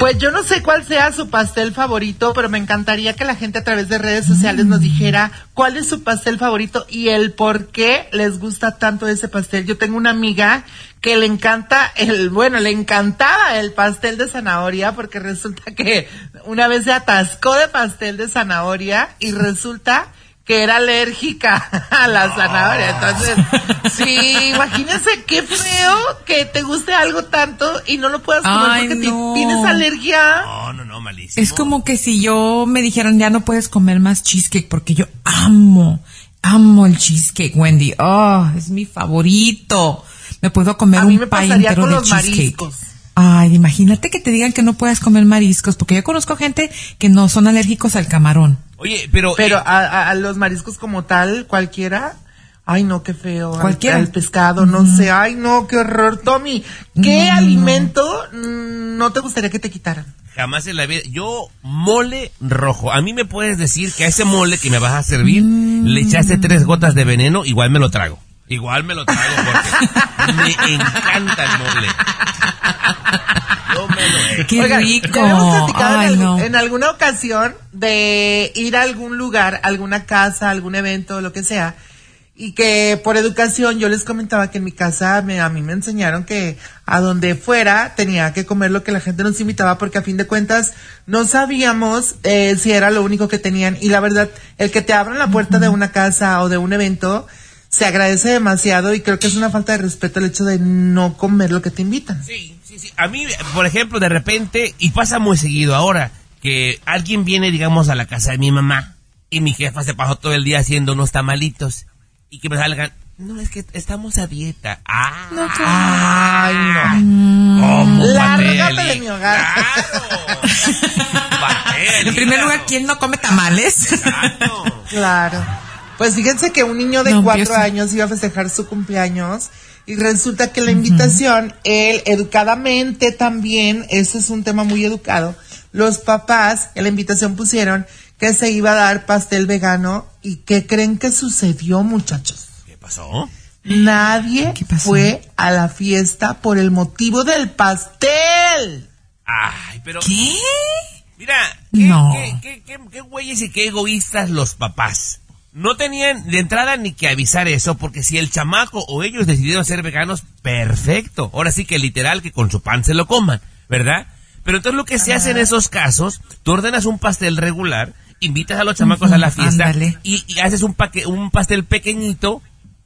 Pues yo no sé cuál sea su pastel favorito, pero me encantaría que la gente a través de redes sociales nos dijera cuál es su pastel favorito y el por qué les gusta tanto ese pastel. Yo tengo una amiga que le encanta el, bueno, le encantaba el pastel de zanahoria porque resulta que una vez se atascó de pastel de zanahoria y resulta que era alérgica a la zanahoria. Entonces, sí, imagínense qué feo que te guste algo tanto y no lo puedas comer Ay, porque no. tienes alergia. No, no, no, malísimo. Es como que si yo me dijeran ya no puedes comer más cheesecake porque yo amo, amo el cheesecake, Wendy. Oh, es mi favorito. Me puedo comer A mí un me pie entero con de los cheesecake. mariscos. Ay, imagínate que te digan que no puedes comer mariscos porque yo conozco gente que no son alérgicos al camarón. Oye, pero... Pero eh, a, a- los mariscos como tal, cualquiera. Ay, no, qué feo. al- Cualquiera. Al, pescado, no sé. Ay, no, qué horror. Tommy, ¿qué alimento mm, no te gustaría que te quitaran? Jamás en la vida. Yo, mole rojo. A mí me puedes decir que a ese mole que me vas a servir le echaste tres gotas de veneno, igual me lo trago. Igual me lo trago porque me encanta el mole. Qué Oigan, rico. Ay, en, algún- no. en alguna ocasión de ir a algún lugar, alguna casa, algún evento, lo que sea, y que por educación yo les comentaba que en mi casa me, a mí me enseñaron que a donde fuera tenía que comer lo que la gente nos invitaba porque a fin de cuentas no sabíamos eh, si era lo único que tenían y la verdad el que te abran la puerta de una casa o de un evento se agradece demasiado y creo que es una falta de respeto el hecho de no comer lo que te invitan. Sí. A mí, por ejemplo, de repente, y pasa muy seguido ahora, que alguien viene, digamos, a la casa de mi mamá y mi jefa se pasó todo el día haciendo unos tamalitos y que me salgan, no, es que estamos a dieta. Ah, Ay, no. ¿cómo Lárgate de mi hogar. Claro. En primer lugar, ¿quién no come tamales? Exacto. Claro. Pues fíjense que un niño de No, cuatro años iba a festejar su cumpleaños y resulta que la invitación, él educadamente también, ese es un tema muy educado, los papás en la invitación pusieron que se iba a dar pastel vegano y ¿qué creen que sucedió muchachos? ¿Qué pasó? Nadie ¿Qué pasó? fue a la fiesta por el motivo del pastel. Ay, pero... ¿Qué? Mira, qué, No. qué, qué, qué- qué güeyes y qué egoístas los papás. No tenían de entrada ni que avisar eso, porque si el chamaco o ellos decidieron ser veganos, perfecto. Ahora sí que literal que con su pan se lo coman, ¿verdad? Pero entonces lo que se hace en esos casos, tú ordenas un pastel regular, invitas a los chamacos a la fiesta y haces un, paque, un pastel pequeñito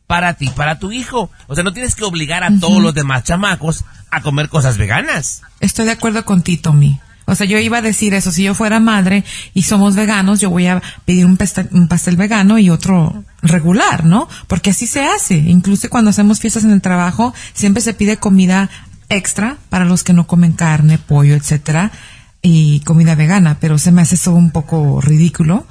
para ti, para tu hijo. O sea, no tienes que obligar a todos los demás chamacos a comer cosas veganas. Estoy de acuerdo con ti, Tommy. O sea, yo iba a decir eso, si yo fuera madre y somos veganos, yo voy a pedir un pastel, un pastel vegano y otro regular, ¿no? Porque así se hace. Incluso cuando hacemos fiestas en el trabajo, siempre se pide comida extra para los que no comen carne, pollo, etcétera, y comida vegana, pero se me hace eso un poco ridículo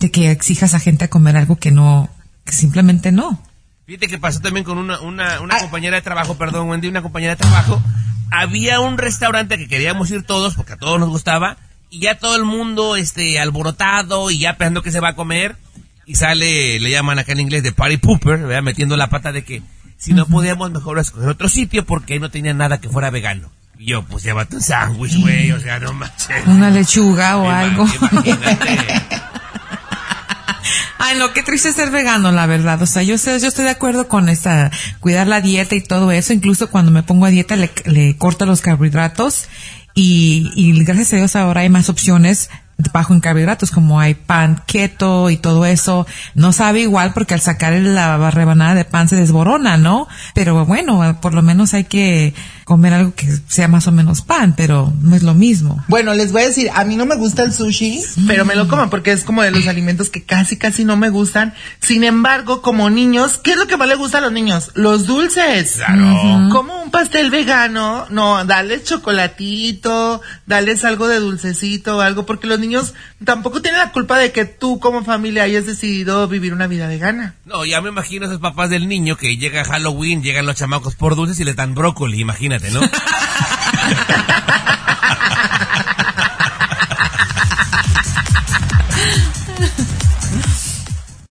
de que exijas a gente a comer algo que no, que simplemente no. Fíjate que pasó también con una, una, una Ah. compañera de trabajo, perdón, Wendy, una compañera de trabajo. Había un restaurante que queríamos ir todos, porque a todos nos gustaba, y ya todo el mundo, este, alborotado, y ya pensando que se va a comer, y sale, le llaman acá en inglés de party pooper, ¿verdad? metiendo la pata de que si no podíamos mejor escoger otro sitio porque ahí no tenía nada que fuera vegano. Y yo, pues llévate un sándwich, güey, o sea, no manches. Una lechuga o algo. Imagínate. Ay, no, qué triste ser vegano, la verdad. O sea, yo sé, yo estoy de acuerdo con esta, cuidar la dieta y todo eso. Incluso cuando me pongo a dieta le, le corto los carbohidratos y, y gracias a Dios ahora hay más opciones bajo en carbohidratos, como hay pan keto y todo eso. No sabe igual porque al sacar la rebanada de pan se desborona, ¿no? Pero bueno, por lo menos hay que comer algo que sea más o menos pan, pero no es lo mismo. Bueno, les voy a decir, a mí no me gusta el sushi, pero me lo como porque es como de los alimentos que casi, casi no me gustan. Sin embargo, como niños, ¿qué es lo que más les gusta a los niños? Los dulces. Claro. Como un pastel vegano, no, dales chocolatito, dales algo de dulcecito o algo, porque los niños tampoco tienen la culpa de que tú como familia hayas decidido vivir una vida vegana. No, ya me imagino esos papás del niño que llega Halloween, llegan los chamacos por dulces y les dan brócoli, imagínate, ¿no?